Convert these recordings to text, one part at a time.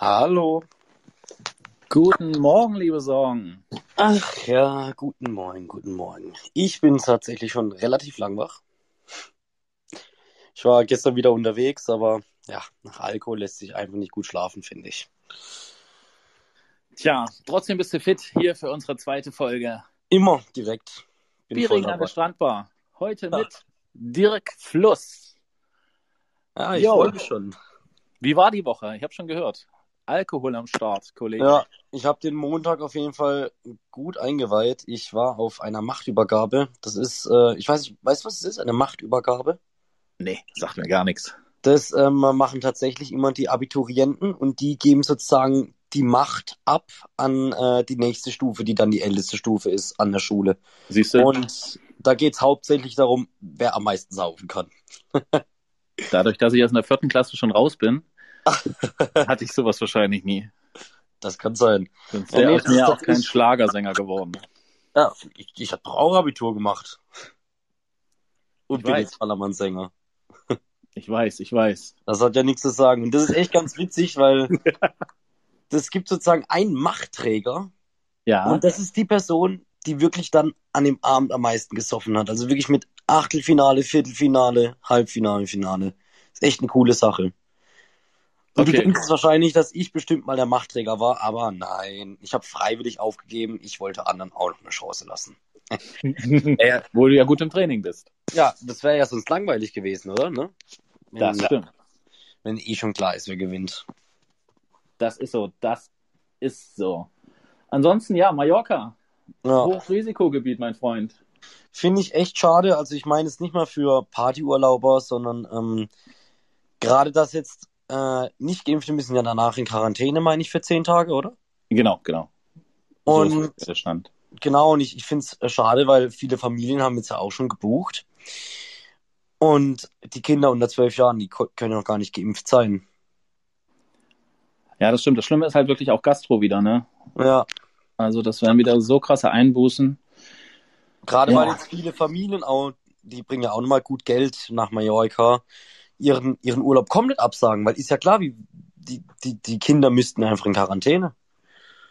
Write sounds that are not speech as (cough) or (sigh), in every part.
Hallo. Guten Morgen, liebe Sorgen. Ach ja, guten Morgen, guten Morgen. Ich bin tatsächlich schon relativ lang wach. Ich war gestern wieder unterwegs, aber ja, nach Alkohol lässt sich einfach nicht gut schlafen, finde ich. Tja, trotzdem bist du fit hier für unsere zweite Folge. Immer direkt. Bin voll Biering an der. Strandbar. Heute Ja. mit Dirk Fluss. Ja, ich Jo. freue mich schon. Wie war die Woche? Ich habe schon gehört. Alkohol am Start, Kollege. Ja, ich habe den Montag auf jeden Fall gut eingeweiht. Ich war auf einer Machtübergabe. Das ist, äh, ich weiß, nicht, weißt du, was es ist? Eine Machtübergabe? Nee, sagt mir gar nichts. Das ähm, machen tatsächlich immer die Abiturienten und die geben sozusagen die Macht ab an äh, die nächste Stufe, die dann die älteste Stufe ist an der Schule. Siehst du, Und da geht's hauptsächlich darum, wer am meisten saufen kann. (laughs) dadurch, dass ich aus der vierten Klasse schon raus bin, (laughs) hatte ich sowas wahrscheinlich nie. Das kann sein. Sonst Ja, wäre nee, ist mir auch kein Schlagersänger geworden. Ja, ich, ich habe doch auch Abitur gemacht. Und Ich bin weiß. jetzt Ballermann-Sänger. Ich weiß, ich weiß. Das hat ja nichts zu sagen. Und das ist echt ganz witzig, weil (laughs) das gibt sozusagen einen Machtträger Ja, und das ist die Person, die wirklich dann an dem Abend am meisten gesoffen hat. Also wirklich mit Achtelfinale, Viertelfinale, Halbfinale, Finale. Ist echt eine coole Sache. Und du Okay. denkst wahrscheinlich, dass ich bestimmt mal der Machtträger war, aber nein, ich habe freiwillig aufgegeben. Ich wollte anderen auch noch eine Chance lassen. (laughs) ja, wo du ja gut im Training bist. Ja, das wäre ja sonst langweilig gewesen, oder? Ne? Wenn, Das stimmt. wenn eh schon klar ist, wer gewinnt. Das ist so, das ist so. Ansonsten, ja, Mallorca. Ja. Hochrisikogebiet, mein Freund. Finde ich echt schade. Also ich meine es nicht mal für Partyurlauber, sondern ähm, gerade das jetzt äh, nicht Geimpfte müssen ja danach in Quarantäne, meine ich, für zehn Tage, oder? Genau, genau. Und so Stand. genau, und ich, ich finde es schade, weil viele Familien haben jetzt ja auch schon gebucht. Und die Kinder unter zwölf Jahren, die können noch gar nicht geimpft sein. Ja, das stimmt. Das Schlimme ist halt wirklich auch Gastro wieder, ne? Ja, Also das wären wieder so krasse Einbußen. gerade Ja. weil jetzt viele Familien auch, die bringen ja auch nochmal gut Geld nach Mallorca, ihren, ihren Urlaub komplett absagen, weil ist ja klar, wie die, die, die Kinder müssten einfach in Quarantäne.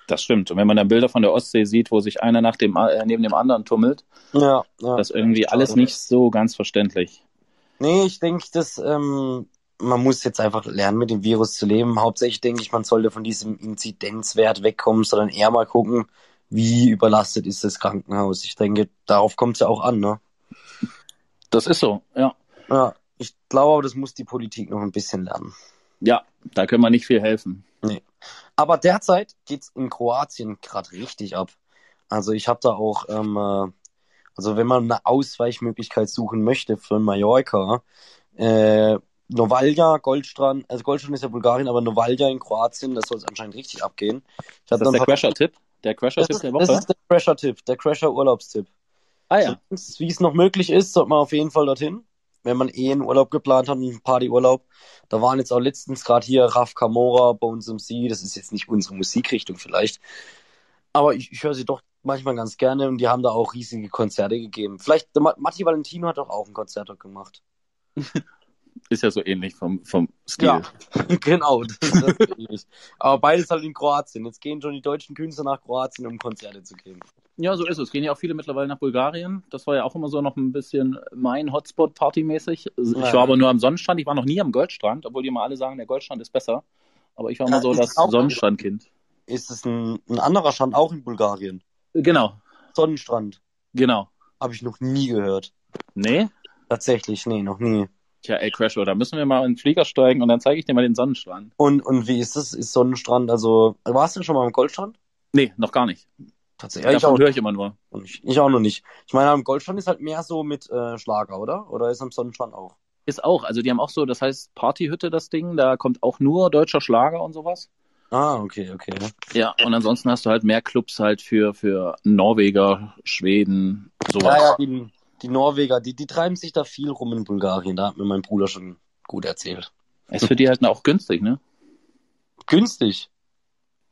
Das stimmt. Und wenn man dann Bilder von der Ostsee sieht, wo sich einer nach dem, äh, neben dem anderen tummelt, Ja, ja. das ist irgendwie alles nicht so ganz verständlich. Nee, ich denke, dass ähm, man muss jetzt einfach lernen, mit dem Virus zu leben. Hauptsächlich denke ich, man sollte von diesem Inzidenzwert wegkommen, sondern eher mal gucken, wie überlastet ist das Krankenhaus. Ich denke, darauf kommt es ja auch an, ne? Das ist so, ja. Ja, ich glaube, das muss die Politik noch ein bisschen lernen. Ja, da können wir nicht viel helfen. Aber derzeit geht's in Kroatien gerade richtig ab. Also ich habe da auch, ähm, äh, also wenn man eine Ausweichmöglichkeit suchen möchte für Mallorca, äh, Novalja, Goldstrand, also Goldstrand ist ja Bulgarien, aber Novalja in Kroatien, das soll es anscheinend richtig abgehen. Ich Ist das der Crasher-Tipp? Der das Crasher-Tipp der das Woche? ist der Crasher-Tipp, der Crasher-Urlaubstipp. Ah ja. Sonst, Wie es noch möglich ist, sollte man auf jeden Fall dorthin. Wenn man eh einen Urlaub geplant hat, einen Partyurlaub. Da waren jetzt auch letztens gerade hier Raf Camora, Bones MC. Das ist jetzt nicht unsere Musikrichtung vielleicht. Aber ich, ich höre sie doch manchmal ganz gerne und die haben da auch riesige Konzerte gegeben. Vielleicht, der Ma- Matti Valentino hat doch auch ein Konzert dort gemacht. (laughs) Ist ja so ähnlich vom, vom Stil. Ja, (laughs) genau. Das ist das ähnlich. Aber beides halt in Kroatien. Jetzt gehen schon die deutschen Künstler nach Kroatien, um Konzerte zu geben. Ja, so ist es. Gehen ja auch viele mittlerweile nach Bulgarien. Das war ja auch immer so noch ein bisschen mein Hotspot partymäßig. Ich Ja. war aber nur am Sonnenstrand. Ich war noch nie am Goldstrand, obwohl die immer alle sagen, der Goldstrand ist besser. Aber ich war immer Ja, so das Sonnenstrandkind. Ist es ein, ein anderer Strand auch in Bulgarien? Genau, Sonnenstrand. genau. Habe ich noch nie gehört. Nee? Tatsächlich, nee, noch nie. Tja, ey, Crasher, da müssen wir mal in den Flieger steigen und dann zeige ich dir mal den Sonnenstrand. Und, und wie ist das? Ist Sonnenstrand, also, warst du schon mal am Goldstrand? Nee, noch gar nicht. Tatsächlich. Ja, ich, auch höre ich immer nur. nicht. ich auch noch nicht. Ich meine, am Goldstrand ist halt mehr so mit äh, Schlager, oder? Oder ist am Sonnenstrand auch? Ist auch. Also die haben auch so, das heißt Partyhütte, das Ding. Da kommt auch nur deutscher Schlager und sowas. Ah, okay, okay. Ja, und ansonsten hast du halt mehr Clubs halt für, für Norweger, Schweden, sowas. Ja, ja, die, die Norweger, die, die treiben sich da viel rum in Bulgarien. Da hat mir mein Bruder schon gut erzählt. Ist für die halt auch günstig, ne? Günstig.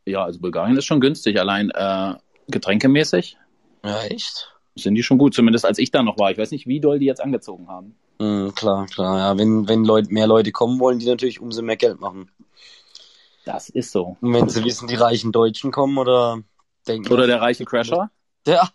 Ja, also Bulgarien ist schon günstig. Allein äh, getränkemäßig Ja, echt? sind die schon gut, zumindest als ich da noch war. Ich weiß nicht, wie doll die jetzt angezogen haben. Mhm, klar, klar. Ja, wenn, wenn Leute, mehr Leute kommen wollen, die natürlich umso mehr Geld machen. Das ist so. Und wenn sie wissen, die reichen Deutschen kommen oder denken. Oder der reiche Crasher. (laughs) Der,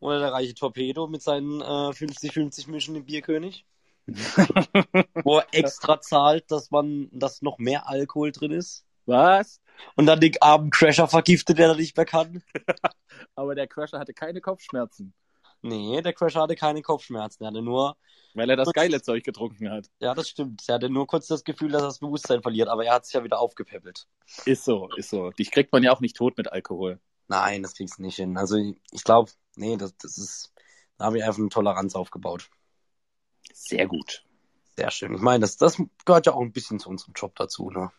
oder der reiche Torpedo mit seinen äh, 50-50 Mischen im Bierkönig. (laughs) wo er extra zahlt, dass man, dass noch mehr Alkohol drin ist. Was? Und dann den armen Crasher vergiftet, der da nicht mehr kann. (laughs) Aber der Crasher hatte keine Kopfschmerzen, Nee, der Crasher hatte keine Kopfschmerzen. Er hatte nur, weil er das geile Zeug getrunken hat. ja, das stimmt. Er hatte nur kurz das Gefühl, dass er das Bewusstsein verliert, aber er hat sich ja wieder aufgepäppelt. Ist so, ist so. Dich kriegt man ja auch nicht tot mit Alkohol. Nein, das kriegst du nicht hin. Also ich glaube, nee, das, das ist, da habe ich einfach eine Toleranz aufgebaut. Sehr gut. Sehr schön. Ich meine, das, das gehört ja auch ein bisschen zu unserem Job dazu, ne?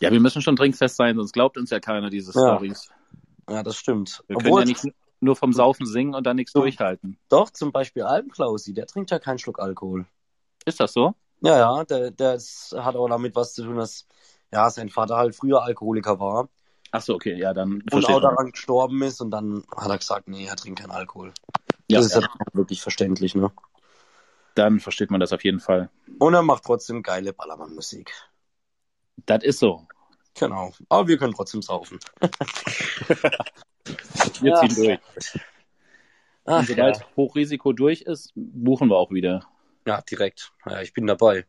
Ja, wir müssen schon trinkfest sein, sonst glaubt uns ja keiner diese Ja. Stories. Ja, das stimmt. Wir können Obwohl, ja nicht nur vom Saufen singen und dann nichts So. durchhalten. doch, zum Beispiel Alpenklausi, der trinkt ja keinen Schluck Alkohol. Ist das so? Ja, ja, der, der ist, hat auch damit was zu tun, dass ja, sein Vater halt früher Alkoholiker war Ach so, okay, ja, dann und auch daran gestorben ist und dann hat er gesagt, nee, er trinkt keinen Alkohol. Ja, das ist ja wirklich verständlich, ne? dann versteht man das auf jeden Fall. Und er macht trotzdem geile Ballermann-Musik. Das ist so. Genau. Aber wir können trotzdem saufen. (laughs) Wir Ja. ziehen durch. Ach, Und sobald ja. Hochrisiko durch ist, buchen wir auch wieder. ja, direkt. Ja, ich bin dabei.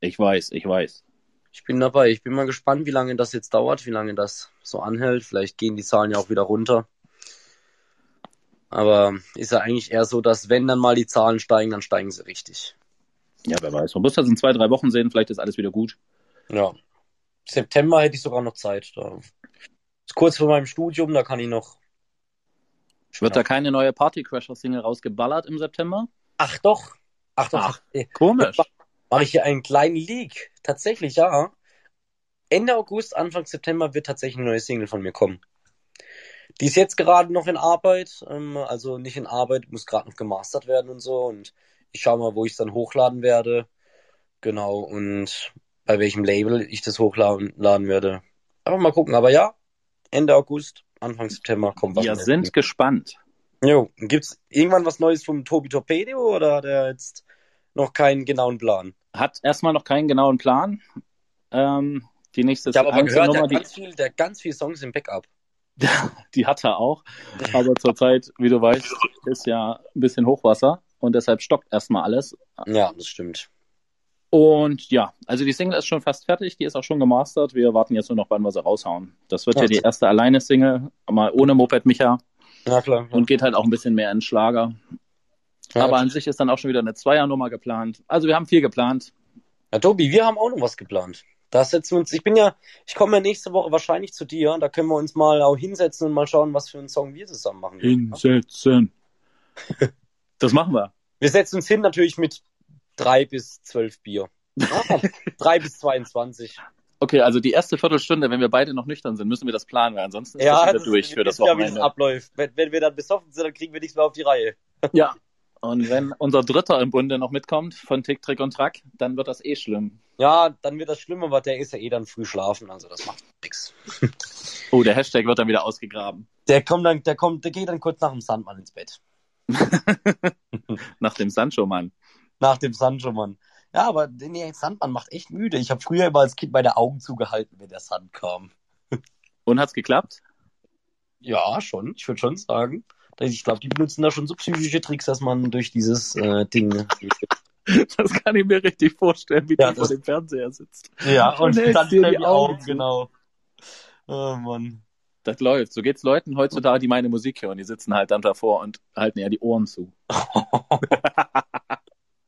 Ich weiß, ich weiß. Ich bin dabei. Ich bin mal gespannt, wie lange das jetzt dauert, wie lange das so anhält. Vielleicht gehen die Zahlen ja auch wieder runter. Aber ist ja eigentlich eher so, dass wenn dann mal die Zahlen steigen, dann steigen sie richtig. Ja, wer weiß. Man muss das in zwei, drei Wochen sehen, vielleicht ist alles wieder gut. Ja. September hätte ich sogar noch Zeit. Da. Ist kurz vor meinem Studium, da kann ich noch. Wird da keine neue Party Crasher Single rausgeballert im September? Ach doch. Ach doch. Ach. Ach. Komisch. Mache ich hier einen kleinen Leak. Tatsächlich, ja. Ende August, Anfang September wird tatsächlich eine neue Single von mir kommen. Die ist jetzt gerade noch in Arbeit, ähm, also nicht in Arbeit, muss gerade noch gemastert werden und so. Und ich schaue mal, wo ich es dann hochladen werde. Genau, und bei welchem Label ich das hochladen laden werde. Aber mal gucken. Aber ja, Ende August, Anfang September kommt was. Wir sind gespannt. Jo, gibt's irgendwann was Neues vom Tobi Torpedo oder hat er jetzt noch keinen genauen Plan? Hat erstmal noch keinen genauen Plan. Ähm, die nächste Ich habe aber gehört, der Einzelnummer, hat, die, ganz viel, der hat ganz viele Songs im Backup. (laughs) die hat er auch. Aber zurzeit, wie du weißt, ist ja ein bisschen Hochwasser und deshalb stockt erstmal alles. Ja, das stimmt. Und ja, also die Single ist schon fast fertig, die ist auch schon gemastert. Wir warten jetzt nur noch, wann wir sie raushauen. Das wird ja, Ja. die erste Alleine-Single, mal ohne Moped Micha Ja, klar. und geht halt auch ein bisschen mehr in Schlager. ja, Aber an sich ist dann auch schon wieder eine Zweiernummer geplant. Also wir haben viel geplant. ja, Tobi, wir haben auch noch was geplant. Da setzen wir uns, ich bin ja, ich komme ja nächste Woche wahrscheinlich zu dir. Da können wir uns mal auch hinsetzen und mal schauen, was für einen Song wir zusammen machen. Hinsetzen. (laughs) Das machen wir. Wir setzen uns hin natürlich mit drei bis zwölf Bier. Ah, (laughs) drei bis 22. Okay, also die erste Viertelstunde, wenn wir beide noch nüchtern sind, müssen wir das planen, weil ansonsten ist Ja, das wieder das durch für das ist ja, wie das Wochenende. abläuft. Wenn, wenn wir dann besoffen sind, dann kriegen wir nichts mehr auf die Reihe. Ja. Und wenn unser Dritter im Bunde noch mitkommt von Tick, Trick und Track, dann wird das eh schlimm. Ja, dann wird das schlimmer, weil der ist ja eh dann früh schlafen, also das macht nix. (laughs) Oh, der Hashtag wird dann wieder ausgegraben. Der kommt dann, der kommt, der geht dann kurz nach dem Sandmann ins Bett. (laughs) Nach dem Sancho-Mann. Nach dem Sancho-Mann. Ja, aber nee, Sandmann macht echt müde. Ich habe früher immer als Kind meine Augen zugehalten, wenn der Sand kam. (laughs) Und hat's geklappt? Ja, schon. Ich würde schon sagen. Ich glaube, die benutzen da schon so psychische Tricks, dass man durch dieses äh, Ding. (laughs) Das kann ich mir richtig vorstellen, wie Ja, du vor das- dem Fernseher sitzt. ja, und dann schnell die Augen zu. genau. Oh Mann. Das läuft. So geht's Leuten heutzutage, die meine Musik hören. Die sitzen halt dann davor und halten ja die Ohren zu. (laughs)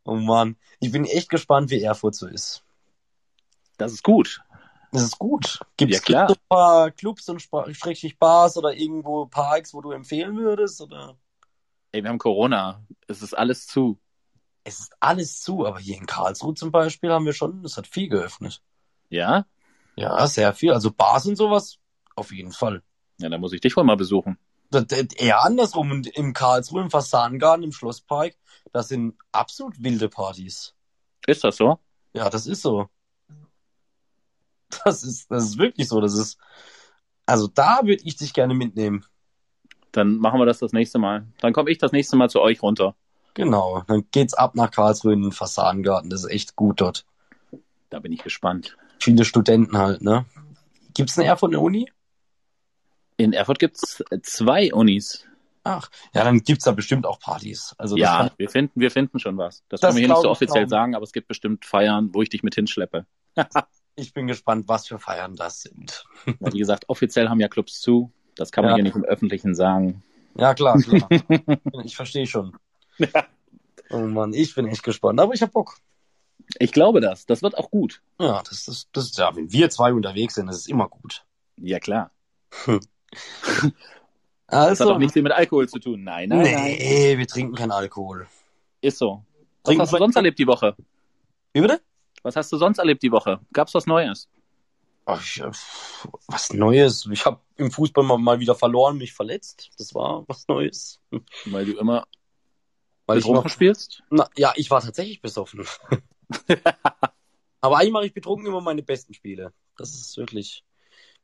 oh Mann. Ich bin echt gespannt, wie Erfurt so ist. Das ist gut. Das ist gut. Gibt Ja, es klar. ein paar Clubs und Schrägstrich Bars oder irgendwo Parks, wo du empfehlen würdest? Oder? Ey, wir haben Corona. Es ist alles zu. Es ist alles zu, aber hier in Karlsruhe zum Beispiel haben wir schon, es hat viel geöffnet. Ja? Ja, sehr viel. Also Bars und sowas, auf jeden Fall. Ja, dann muss ich dich wohl mal besuchen. Eher andersrum. Und im Karlsruhe, im Fassadengarten, im Schlosspark, das sind absolut wilde Partys. Ist das so? Ja, das ist so. Das ist, das ist wirklich so. Das ist, also da würde ich dich gerne mitnehmen. Dann machen wir das das nächste Mal. Dann komme ich das nächste Mal zu euch runter. Genau. Dann geht's ab nach Karlsruhe in den Fassadengarten. Das ist echt gut dort. Da bin ich gespannt. Viele Studenten halt, ne? Gibt's in Erfurt eine Uni? In Erfurt gibt's zwei Unis. Ach, ja, dann gibt's da bestimmt auch Partys. Also Ja, kann- wir finden, wir finden schon was. Das, Das können wir hier nicht so offiziell kaum. sagen, aber es gibt bestimmt Feiern, wo ich dich mit hinschleppe. (laughs) ich bin gespannt, was für Feiern das sind. Wie gesagt, offiziell haben ja Clubs zu. Das kann man Ja. hier nicht im Öffentlichen sagen. Ja, klar, (laughs) klar. ich verstehe schon. Oh Mann, ich bin echt gespannt, aber ich hab Bock. Ich glaube das. Das wird auch gut. Ja, das, das, das ist ja, wenn wir zwei unterwegs sind, das ist immer gut. Ja, klar. (laughs) Das Also, hat auch nichts mit Alkohol zu tun. Nein, nein, nein. nee, wir trinken keinen Alkohol. Ist so. Was Trinken hast du sonst erlebt die Woche? Wie bitte? Was hast du sonst erlebt die Woche? Gab's was Neues? Ach, äh, was Neues. Ich habe im Fußball mal, mal wieder verloren, mich verletzt. Das war was Neues. (laughs) Weil du immer Weil betrunken noch, spielst? na, ja, ich war tatsächlich besoffen. (laughs) Aber eigentlich mache ich betrunken immer meine besten Spiele. Das ist wirklich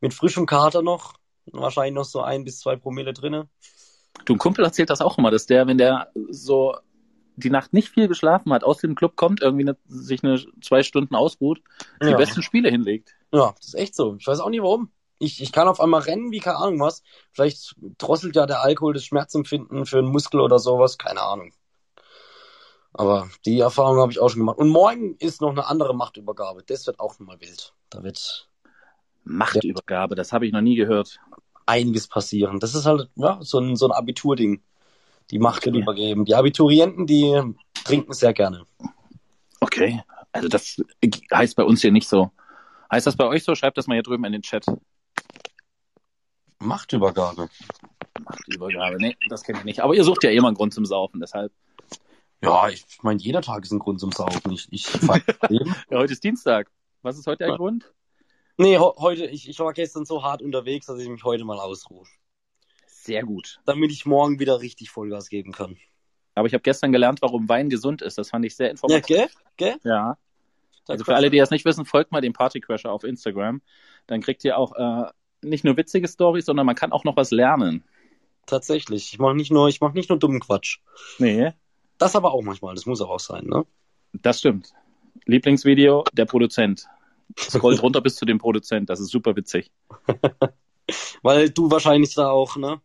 mit frischem Kater noch. Wahrscheinlich noch so ein bis zwei Promille drinne. Du, ein Kumpel erzählt das auch immer, dass der, wenn der so die Nacht nicht viel geschlafen hat, aus dem Club kommt, irgendwie eine, sich eine zwei Stunden ausruht, die Ja. besten Spiele hinlegt. Ja, das ist echt so. Ich weiß auch nicht warum. Ich, ich kann auf einmal rennen, wie keine Ahnung was. Vielleicht drosselt ja der Alkohol das Schmerzempfinden für einen Muskel oder sowas. Keine Ahnung. Aber die Erfahrung habe ich auch schon gemacht. Und morgen ist noch eine andere Machtübergabe. Das wird auch nochmal wild. Da wird Machtübergabe, das habe ich noch nie gehört. Einiges passieren. Das ist halt ja, so ein, so ein Abiturding. Die Macht wird Okay. übergeben. Die Abiturienten, die trinken sehr gerne. Okay, also das heißt bei uns hier nicht so. Heißt das bei euch so? Schreibt das mal hier drüben in den Chat. Machtübergabe. Machtübergabe. Nee, das kenne ich nicht. Aber ihr sucht ja immer einen Grund zum Saufen, deshalb. Ja, ich meine, jeder Tag ist ein Grund zum Saufen. Ich, ich. (laughs) Ja, heute ist Dienstag. Was ist heute der Ja. Grund? Nee, heute, ich, ich war gestern so hart unterwegs, dass ich mich heute mal ausruhe. Sehr gut. Damit ich morgen wieder richtig Vollgas geben kann. Aber ich habe gestern gelernt, warum Wein gesund ist. Das fand ich sehr Ja, informativ. gell? Gell? Ja. Also für alle, die das nicht wissen, folgt mal dem Partycrasher auf Instagram. Dann kriegt ihr auch äh, nicht nur witzige Stories, sondern man kann auch noch was lernen. Tatsächlich. Ich mache nicht nur, ich mache nicht nur dummen Quatsch. Nee, Das aber auch manchmal. Das muss auch sein, ne? das stimmt. Lieblingsvideo, der Produzent. Scrollt runter bis zu dem Produzent. Das ist super witzig. (laughs) Weil du wahrscheinlich da auch, ne?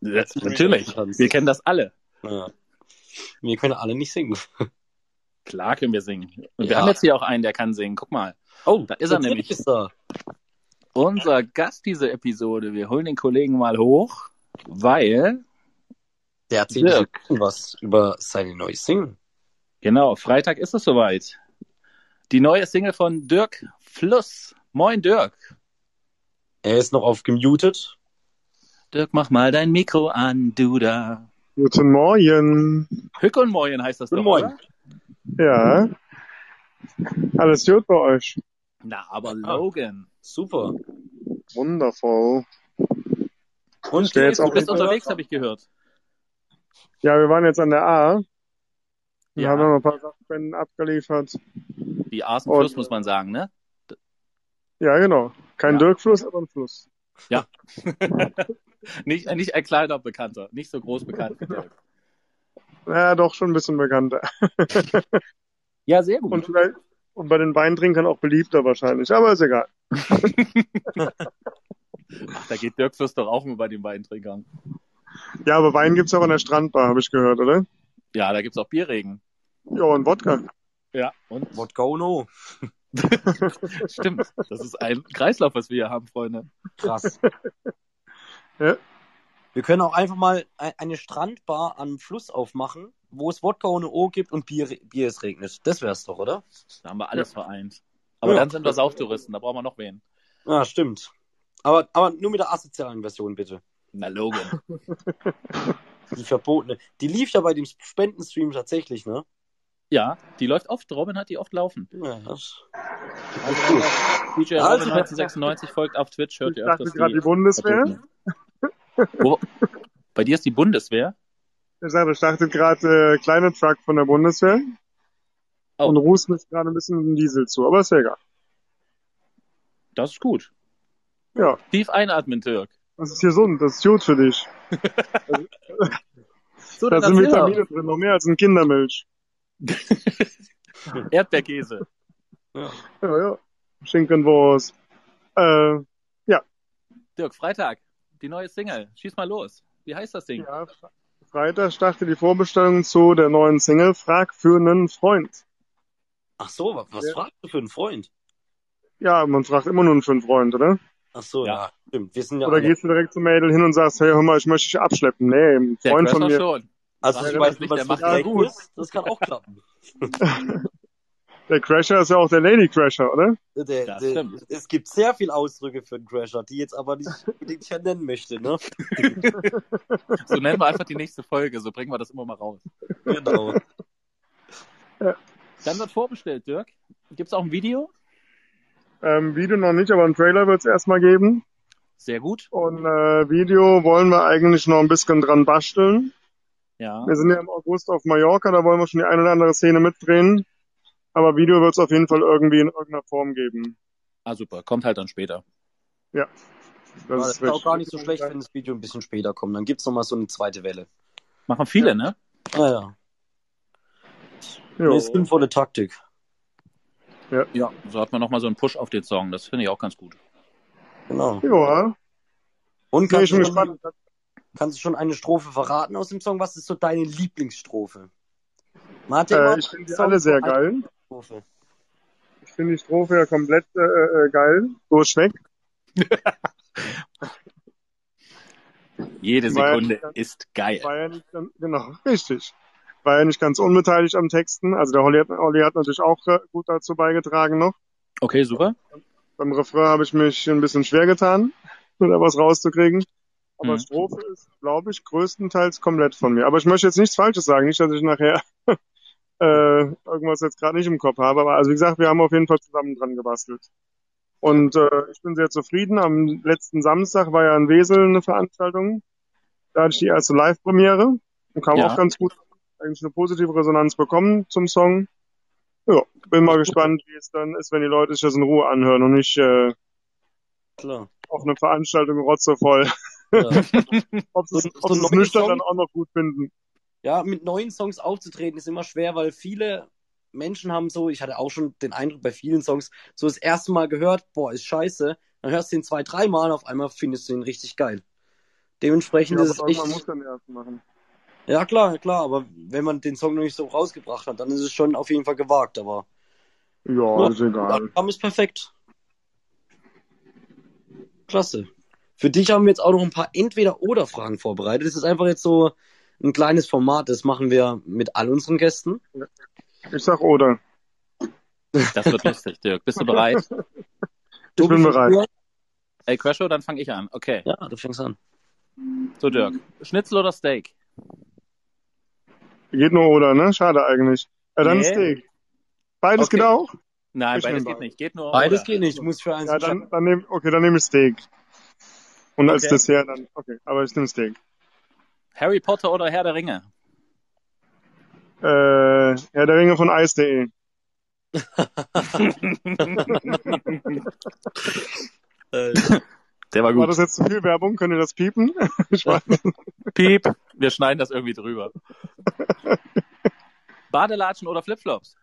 Ja, natürlich. Wir kennen das alle. Ja. Wir können alle nicht singen. (laughs) Klar können wir singen. Und wir Ja. haben jetzt hier auch einen, der kann singen. Guck mal. Oh, Da ist er nämlich. Ist da. Unser Gast diese Episode. Wir holen den Kollegen mal hoch, weil, Der erzählt Dirk. was über seine neue Single. genau, Freitag ist es soweit. Die neue Single von Dirk Fluss. Moin, Dirk. Er ist noch auf gemutet. Dirk, mach mal dein Mikro an, du da. Guten Morgen. Hück und Moin heißt das Guten doch, Morgen. oder? Ja. Alles gut bei euch? Na, aber Logan. Super. Wundervoll. Und Du auch bist unterwegs, habe ich gehört. Ja, wir waren jetzt an der A. Wir Ja. haben noch ein paar Sachspenden abgeliefert. Die Arsenfluss, Und- muss man sagen, ne? Ja, genau. Kein Ja. Dirkfluss, aber ein Fluss. (laughs) Nicht, nicht ein kleiner Bekannter, nicht so groß bekannt wie Dirk. Ja, doch schon ein bisschen bekannter. (laughs) Ja, sehr gut. Und und bei den Weintrinkern auch beliebter wahrscheinlich, aber ist egal. (laughs) Ach, da geht Dirk Fluss doch auch immer bei den Weintrinkern. Ja, aber Wein gibt's auch an der Strandbar, habe ich gehört, oder? Ja, da gibt's auch Bierregen. Ja, und Wodka. Ja, und? Go no? (laughs) Stimmt. Das ist ein Kreislauf, was wir hier haben, Freunde. Krass. (laughs) Ja. Wir können auch einfach mal ein- eine Strandbar am Fluss aufmachen, wo es Wodka ohne O gibt und Bier, Bier es regnet. Das wär's doch, oder? Da haben wir alles vereint. Aber Ja. dann sind wir Sauftouristen, da brauchen wir noch wen. Ja, stimmt. Aber, aber nur mit der asozialen Version, bitte. Na, Logan. (laughs) Die verbotene. Die lief ja bei dem Spendenstream tatsächlich, ne? Ja, die läuft oft. Robin hat die oft laufen. Ja, das Also, DJ Also, Robin 1996 folgt auf Twitch, hört ihr öfters gerade die Bundeswehr. Wo, bei dir ist die Bundeswehr? Ich sagte, ich dachte gerade äh, kleiner Truck von der Bundeswehr. Oh. Und rußt mich gerade ein bisschen den Diesel zu, aber ist ja egal. Das ist gut. Ja, Tief einatmen, Dirk. Das ist gesund, das ist gut für dich. (laughs) So, Da sind Vitamine drin, noch mehr als in Kindermilch. (laughs) Erdbeerkäse. Ja, ja. Schinkenwurst. Äh, Dirk, Freitag, die neue Single. Schieß mal los. Wie heißt das Ding? ja, Freitag startet die Vorbestellung zu der neuen Single Frag für einen Freund. Ach so, was, was Ja. fragst du für einen Freund? Ja, man fragt immer nur für einen Freund, oder? Ach so, Ja. ja, stimmt. Wir sind ja Oder alle, gehst du direkt zum Mädel hin und sagst, hey, hör mal, ich möchte dich abschleppen. Nee, ein Der Freund von Crasher mir. schon. also Sag mir Beispiel nicht, was der macht ja Dreck gut. ist, das kann auch klappen. (laughs) Der Crasher ist ja auch der Lady Crasher, oder? Der, Das der, stimmt. es gibt sehr viele Ausdrücke für einen Crasher, die jetzt aber nicht unbedingt ich ja nennen möchte, ne? (laughs) So nennen wir einfach die nächste Folge. So bringen wir das immer mal raus. Genau. Dann wird vorbestellt, Dirk. Gibt's auch ein Video? Ähm, Video noch nicht, aber einen Trailer wird es erstmal geben. Sehr gut. Und äh, Video wollen wir eigentlich noch ein bisschen dran basteln. Ja. Wir sind ja im August auf Mallorca, da wollen wir schon die eine oder andere Szene mitdrehen. Aber Video wird es auf jeden Fall irgendwie in irgendeiner Form geben. Ah, super. Kommt halt dann später. Das Das ist ist auch gar nicht so schlecht, wenn das Video ein bisschen später kommt. Dann gibt's noch mal so eine zweite Welle. Machen viele, ne? Naja, Jo. eine sinnvolle Taktik. Ja. So hat man nochmal so einen Push auf den Song. Das finde ich auch ganz gut. Genau. Ja, Und bin kannst du, schon, gespannt. kannst du schon eine Strophe verraten aus dem Song? Was ist so deine Lieblingsstrophe? Ja Äh, ich finde die alle sehr geil. Strophe. Ich finde die Strophe ja komplett äh, äh, geil. Durchweg. (laughs) Jede Sekunde ist geil. War ja nicht genau, (laughs) richtig. War ja nicht ganz unbeteiligt am Texten. Also der Holly hat, Holly hat natürlich auch äh, gut dazu beigetragen noch. Okay, super. Beim Refrain habe ich mich ein bisschen schwer getan, (laughs) da was rauszukriegen. Aber Mhm. Strophe ist, glaube ich, größtenteils komplett von mir. Aber ich möchte jetzt nichts Falsches sagen, nicht, dass ich nachher (laughs) äh, irgendwas jetzt gerade nicht im Kopf habe. Aber also wie gesagt, wir haben auf jeden Fall zusammen dran gebastelt. Und äh, ich bin sehr zufrieden. Am letzten Samstag war ja in Wesel eine Veranstaltung. Da hatte ich die erste Live-Premiere und kam Ja. auch ganz gut. Eigentlich eine positive Resonanz bekommen zum Song. Ja, bin mal gespannt, wie es dann ist, wenn die Leute sich das in Ruhe anhören und nicht äh, Klar. auf eine Veranstaltung rotzevoll. Ja. (laughs) Ob sie So- so es nüchtern dann auch noch gut finden. ja, mit neuen Songs aufzutreten ist immer schwer, weil viele Menschen haben so, ich hatte auch schon den Eindruck bei vielen Songs, so das erste Mal gehört, boah, ist scheiße. Dann hörst du ihn zwei, dreimal, auf einmal findest du ihn richtig geil. Dementsprechend Ja, ist es irgendwann muss echt. dann ersten machen. Ja, klar, klar, aber wenn man den Song noch nicht so rausgebracht hat, dann ist es schon auf jeden Fall gewagt, aber Ja, Ja, ist egal. dann kam es perfekt. Klasse. Für dich haben wir jetzt auch noch ein paar Entweder-Oder-Fragen vorbereitet. Das ist einfach jetzt so ein kleines Format, das machen wir mit all unseren Gästen. Ich sag oder. Das wird lustig, Dirk. Bist du bereit? (laughs) Ich bin bereit. Ey, Crasho, dann fange ich an. Okay. Ja, du fängst an. So, Dirk. Schnitzel oder Steak? Geht nur oder, ne? Schade eigentlich. Ja, dann Nee. Steak. Beides Okay. geht auch? Nein, Ich beides geht nicht. Geht nur. Beides oder. geht nicht. Ich muss für eins Ja, dann, dann nehm, okay, dann nehme ich Steak. Und als Okay. Dessert dann, okay, aber ich nehme Steak. Harry Potter oder Herr der Ringe? Äh, Herr der Ringe von Eis.de. (laughs) (laughs) (laughs) Der war War gut. das jetzt zu viel Werbung? Könnt ihr das piepen? (laughs) ich weiß. Piep. Wir schneiden das irgendwie drüber. (laughs) Badelatschen oder Flipflops?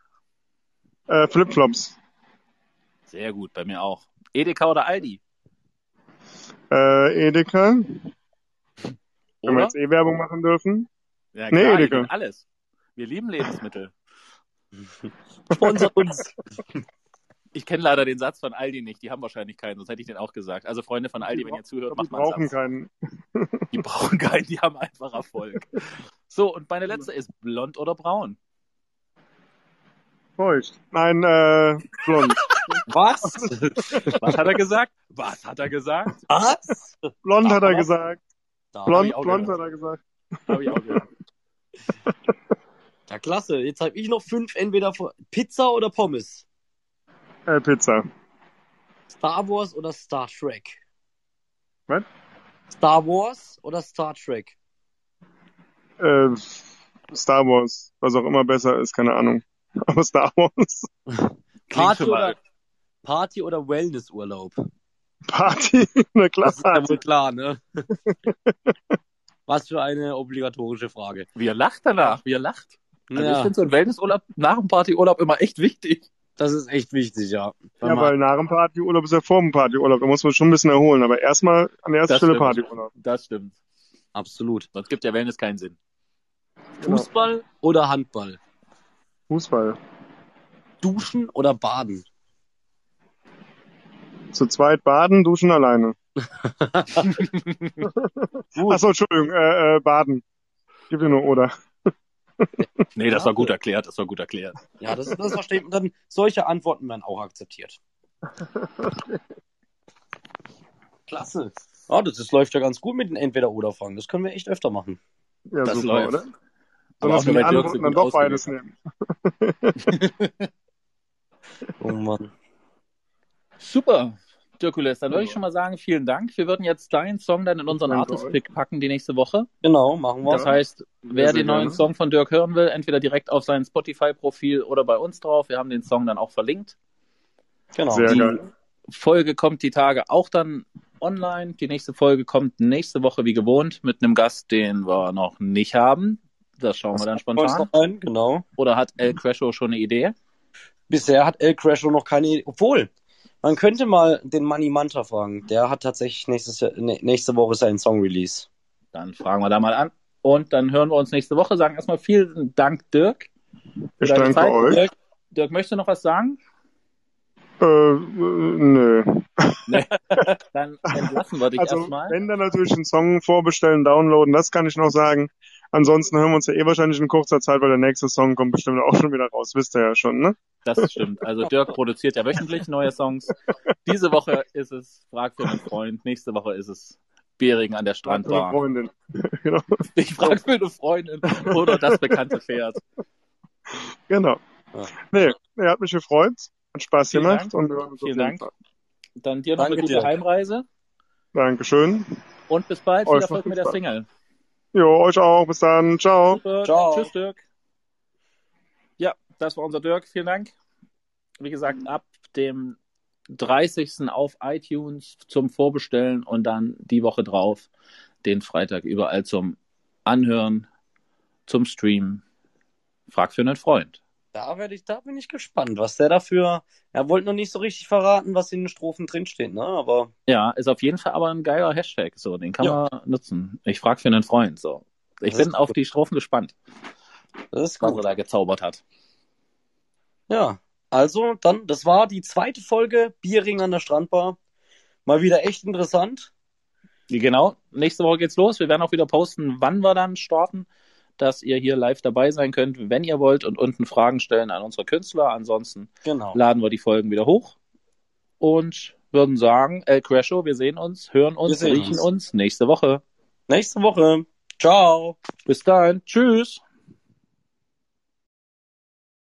Äh, Flipflops. Sehr gut, bei mir auch. Edeka oder Aldi? Äh, Edeka. Wenn wir Oder? jetzt eh Werbung machen dürfen. Ja, Nee, klar, Edeka. die sind alles. Wir lieben Lebensmittel. (laughs) Sponsor uns. Ich kenne leider den Satz von Aldi nicht. Die haben wahrscheinlich keinen, sonst hätte ich den auch gesagt. Also Freunde von Aldi, Die wenn ihr zuhört, die macht mal einen brauchen Satz. keinen. Die brauchen keinen, die haben einfach Erfolg. (laughs) So, und meine letzte ist blond oder braun? Feucht. Nein, äh, blond. (laughs) Was? Was hat er gesagt? Was hat er gesagt? Was? Blond Darf hat er gesagt. Da, hab Blond, blond hat er gesagt. Habe ich auch gehört. ja, klasse. Jetzt habe ich noch fünf entweder Pizza oder Pommes. Äh, Pizza. Star Wars oder Star Trek? Was? Star Wars oder Star Trek? Äh, Star Wars. Was auch immer besser ist, keine Ahnung. (laughs) Aber Star Wars. (laughs) Party oder, Party oder Wellnessurlaub? Party. (laughs) Na klar. Das ist ja wohl klar, ne? Was für eine obligatorische Frage. Wie er lacht danach, wie er lacht. Also ich Ja, finde so ein Wellnessurlaub nach dem Partyurlaub immer echt wichtig. Das ist echt wichtig, ja. Wenn Ja, weil nach dem Partyurlaub ist ja vor dem Partyurlaub. Da muss man schon ein bisschen erholen. Aber erstmal an erster Das Stelle stimmt. Partyurlaub. Das stimmt. Absolut. Sonst gibt ja Wellness keinen Sinn. Genau. Fußball oder Handball? Fußball. Duschen oder baden? Zu zweit baden, duschen alleine. (laughs) Achso, Entschuldigung, äh, äh, baden. Gib dir nur oder. (laughs) Nee, das war gut erklärt, das war gut erklärt. Ja, das, das versteht man dann. Solche Antworten werden auch akzeptiert. (laughs) Klasse. Ja, das, das läuft ja ganz gut mit den Entweder-Oder-Fragen. Das können wir echt öfter machen. Ja, Das super, läuft. oder? Aber auch Sondern nur, wir die Antworten dann doch beides nehmen. (laughs) Oh Mann. Super. Dirkules, dann würde ich schon mal sagen, vielen Dank. Wir würden jetzt deinen Song dann in unseren Artist-Pick packen die nächste Woche. Genau, machen wir. Das heißt, wer den neuen gerne. Song von Dirk hören will, entweder direkt auf sein Spotify-Profil oder bei uns drauf. Wir haben den Song dann auch verlinkt. genau. Sehr Die geil. Folge kommt die Tage auch dann online. Die nächste Folge kommt nächste Woche wie gewohnt mit einem Gast, den wir noch nicht haben. Das schauen wir dann spontan. noch ein, genau. Oder hat El Crasho schon eine Idee? Bisher hat El Crasho noch keine Idee. Obwohl, man könnte mal den Money Manta fragen. Der hat tatsächlich nächstes Jahr, nächste Woche seinen Song-Release. Dann fragen wir da mal an. Und dann hören wir uns nächste Woche. Sagen erstmal vielen Dank, Dirk. Ich danke Zeit. euch. Dirk, Dirk, möchtest du noch was sagen? Äh, äh, nö. Dann entlassen wir dich Also, erstmal. wenn dann natürlich einen Song vorbestellen, downloaden, das kann ich noch sagen. Ansonsten hören wir uns ja eh wahrscheinlich in kurzer Zeit, weil der nächste Song kommt bestimmt auch schon wieder raus. Wisst ihr ja schon, ne? Das stimmt. Also Dirk produziert ja wöchentlich neue Songs. Diese Woche ist es Frag für einen Freund. Nächste Woche ist es Beringen an der Eine Strandbar. Freundin. (laughs) genau. Ich frage für eine Freundin oder das bekannte Pferd. genau. Ja. Nee, nee, hat mich gefreut. Hat Spaß Vielen gemacht Dank. und wir hören uns Vielen Dank. Fall. Dann dir noch Danke eine gute dir. Heimreise Dankeschön. und bis bald. Viel Erfolg mit der Single. Jo, euch auch. Bis dann. Ciao. Super. Ciao. Tschüss, Dirk. Ja, das war unser Dirk. Vielen Dank. Wie gesagt, ab dem 30. auf iTunes zum Vorbestellen und dann die Woche drauf, den Freitag überall zum Anhören, zum Streamen. Frag für einen Freund. Da werde ich, da bin ich gespannt, was der dafür. Er wollte noch nicht so richtig verraten, was in den Strophen drinsteht, ne? Aber Ja, ist auf jeden Fall aber ein geiler Hashtag. So, den kann Ja. man nutzen. Ich frag für einen Freund. So, ich Das bin auf gut. die Strophen gespannt, das ist was er gut. da gezaubert hat. Ja. Also, dann, das war die zweite Folge Bierring an der Strandbar. Mal wieder echt interessant. Genau, nächste Woche geht's los. Wir werden auch wieder posten, wann wir dann starten, dass ihr hier live dabei sein könnt, wenn ihr wollt und unten Fragen stellen an unsere Künstler. Ansonsten Genau. laden wir die Folgen wieder hoch und würden sagen, El Crasho, wir sehen uns, hören uns, sehen riechen uns. uns nächste Woche. Nächste Woche. Ciao. Bis dahin, tschüss.